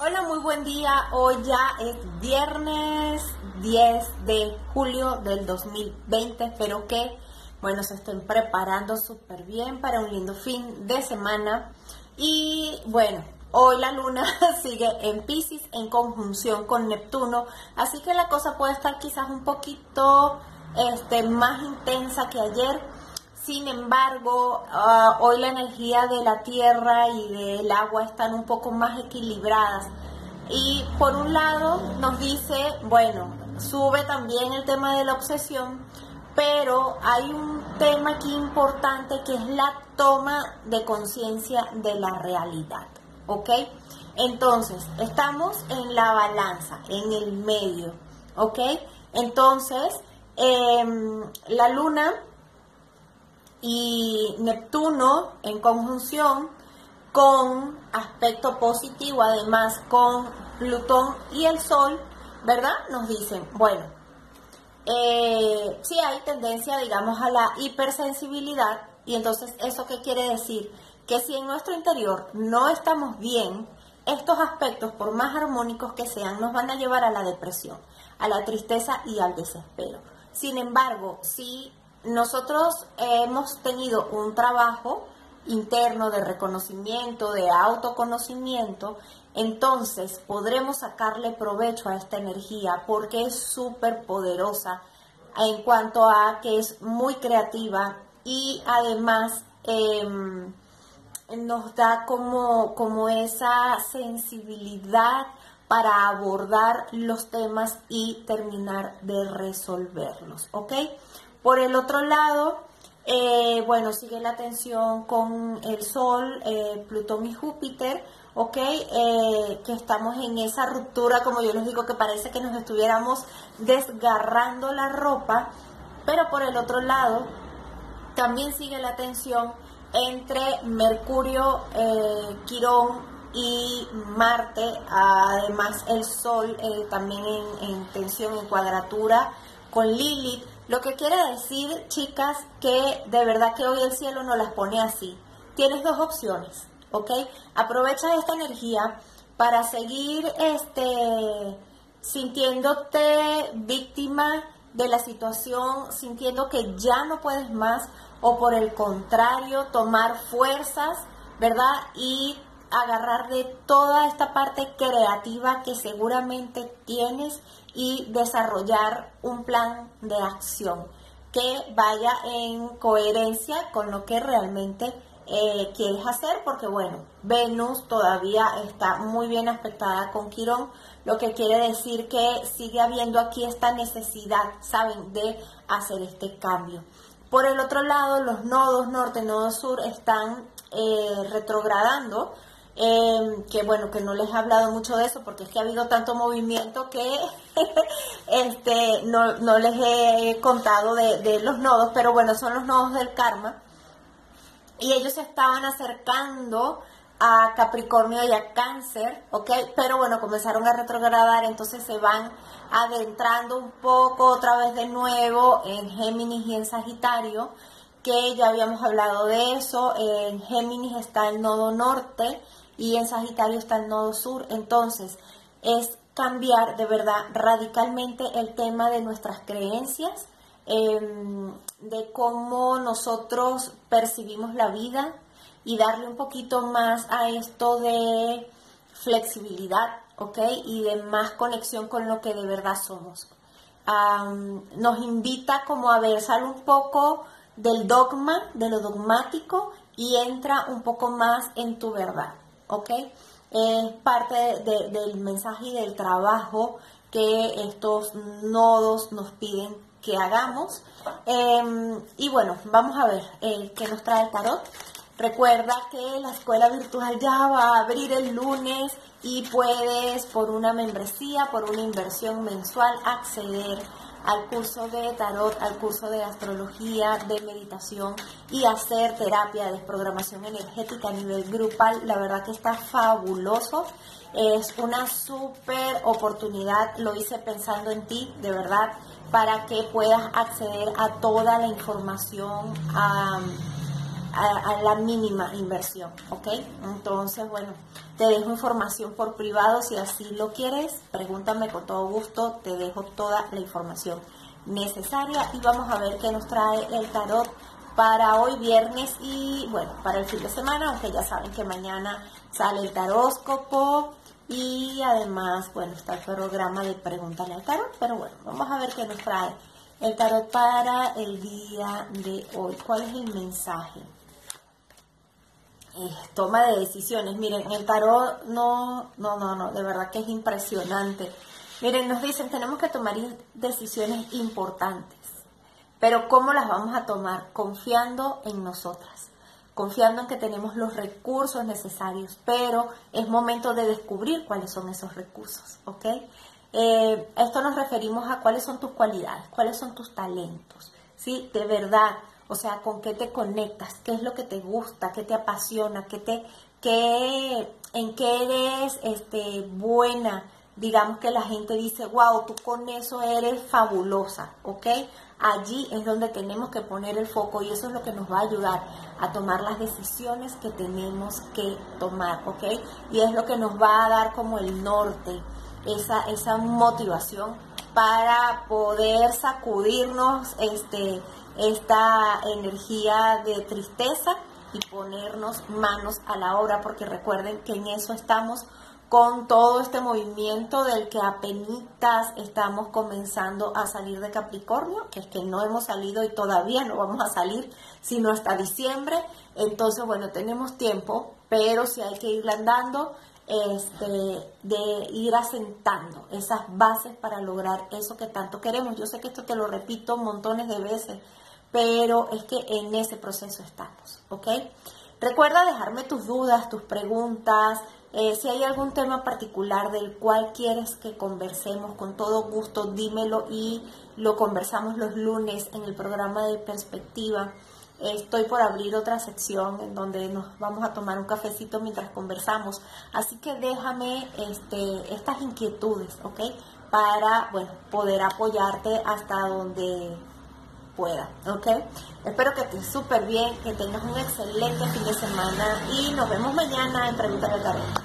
Hola, muy buen día. Hoy ya es viernes 10 de julio del 2020. Espero que, bueno, se estén preparando súper bien para un lindo fin de semana. Y bueno, hoy la luna sigue en Pisces en conjunción con Neptuno. Así que la cosa puede estar quizás un poquito este, más intensa que ayer sin embargo, ah, hoy la energía de la tierra y del agua están un poco más equilibradas. Y por un lado nos dice, bueno, sube también el tema de la obsesión, pero hay un tema aquí importante que es la toma de conciencia de la realidad, ¿ok? Entonces, estamos en la balanza, en el medio, ¿ok? Entonces, em, la luna y Neptuno en conjunción con aspecto positivo, además con Plutón y el Sol, ¿verdad? Nos dicen, bueno, eh, sí hay tendencia, digamos, a la hipersensibilidad y entonces eso qué quiere decir? Que si en nuestro interior no estamos bien, estos aspectos, por más armónicos que sean, nos van a llevar a la depresión, a la tristeza y al desespero. Sin embargo, si nosotros hemos tenido un trabajo interno de reconocimiento, de autoconocimiento, entonces podremos sacarle provecho a esta energía porque es súper poderosa en cuanto a que es muy creativa y además em, nos da como, como esa sensibilidad para abordar los temas y terminar de resolverlos, ¿ok? Por el otro lado, eh, bueno, sigue la tensión con el Sol, eh, Plutón y Júpiter, ¿ok? Eh, que estamos en esa ruptura, como yo les digo, que parece que nos estuviéramos desgarrando la ropa, pero por el otro lado, también sigue la tensión entre Mercurio, Quirón y Marte, además el Sol también en, en tensión, en cuadratura con Lilith lo que quiere decir, chicas, que de verdad que hoy el cielo no las pone así. Tienes dos opciones, ¿ok? Aprovecha esta energía para seguir este, sintiéndote víctima de la situación, sintiendo que ya no puedes más, o por el contrario, tomar fuerzas, ¿verdad? Y agarrar de toda esta parte creativa que seguramente tienes y desarrollar un plan de acción que vaya en coherencia con lo que realmente eh, quieres hacer, porque bueno, Venus todavía está muy bien aspectada con Quirón, lo que quiere decir que sigue habiendo aquí esta necesidad, ¿saben?, de hacer este cambio. Por el otro lado, los nodos norte, nodo sur están eh, retrogradando, Em, que bueno, que no les he hablado mucho de eso porque es que ha habido tanto movimiento que este, no, no, les he contado de, de, los nodos, pero bueno, son los nodos del karma. Y ellos se estaban acercando a Capricornio y a Cáncer, ¿ok? Pero bueno, comenzaron a retrogradar, entonces se van adentrando un poco otra vez de nuevo en Géminis y en Sagitario, que ya habíamos hablado de eso. En Géminis está el nodo norte y en Sagitario está el nodo sur. Entonces, es cambiar de verdad radicalmente el tema de nuestras creencias, em, de cómo nosotros percibimos la vida y darle un poquito más a esto de flexibilidad, ¿ok? Y de más conexión con lo que de verdad somos. nos invita como a ver, sale un poco del dogma, de lo dogmático y entra un poco más en tu verdad. ¿ok? Es parte del mensaje y del trabajo que estos nodos nos piden que hagamos. Em, y bueno, vamos a ver qué nos trae el tarot. Recuerda que la escuela virtual ya va a abrir el lunes y puedes por una membresía, por una inversión mensual, acceder al curso de tarot, al curso de astrología, de meditación y hacer terapia de desprogramación energética a nivel grupal. La verdad que está fabuloso. Es una súper oportunidad, lo hice pensando en ti, de verdad, para que puedas acceder a toda la información a, la mínima inversión, ¿ok? Entonces, bueno, te dejo información por privado si así lo quieres, pregúntame con todo gusto, te dejo toda la información necesaria y vamos a ver qué nos trae el tarot para hoy viernes y bueno, para el fin de semana, aunque ya saben que mañana sale el taróscopo y además, bueno, está el programa de Pregúntale al Tarot, pero bueno, vamos a ver qué nos trae el tarot para el día de hoy. ¿Cuál es el mensaje? Eh, toma de decisiones. Miren, el tarot no, no, no, no, de verdad que es impresionante. Miren, nos dicen, tenemos que tomar decisiones importantes, pero ¿cómo las vamos a tomar? Confiando en nosotras, confiando en que tenemos los recursos necesarios, pero es momento de descubrir cuáles son esos recursos, ¿ok? Eh, esto nos referimos a cuáles son tus cualidades, cuáles son tus talentos, ¿sí? De verdad, o sea, con qué te conectas, qué es lo que te gusta, qué te apasiona, qué te, qué, en qué eres este, buena. Digamos que la gente dice, wow, tú con eso eres fabulosa, ¿ok? Allí es donde tenemos que poner el foco y eso es lo que nos va a ayudar a tomar las decisiones que tenemos que tomar, ¿ok? Y es lo que nos va a dar como el norte, esa, esa motivación para poder sacudirnos este, esta energía de tristeza y ponernos manos a la obra, porque recuerden que en eso estamos con todo este movimiento del que apenas estamos comenzando a salir de Capricornio, que es que no hemos salido y todavía no vamos a salir sino hasta diciembre. Entonces, bueno, tenemos tiempo, pero si hay que ir andando este, de ir asentando esas bases para lograr eso que tanto queremos. Yo sé que esto te lo repito montones de veces, pero es que en ese proceso estamos, ¿ok? Recuerda dejarme tus dudas, tus preguntas, eh, si hay algún tema particular del cual quieres que conversemos, con todo gusto dímelo y lo conversamos los lunes en el programa de perspectiva. Estoy por abrir otra sección en donde nos vamos a tomar un cafecito mientras conversamos. Así que déjame este, estas inquietudes, ¿ok? Para, poder apoyarte hasta donde pueda, ¿ok? Espero que estés súper bien, que tengas un excelente fin de semana y nos vemos mañana en Pregunta del Tarot.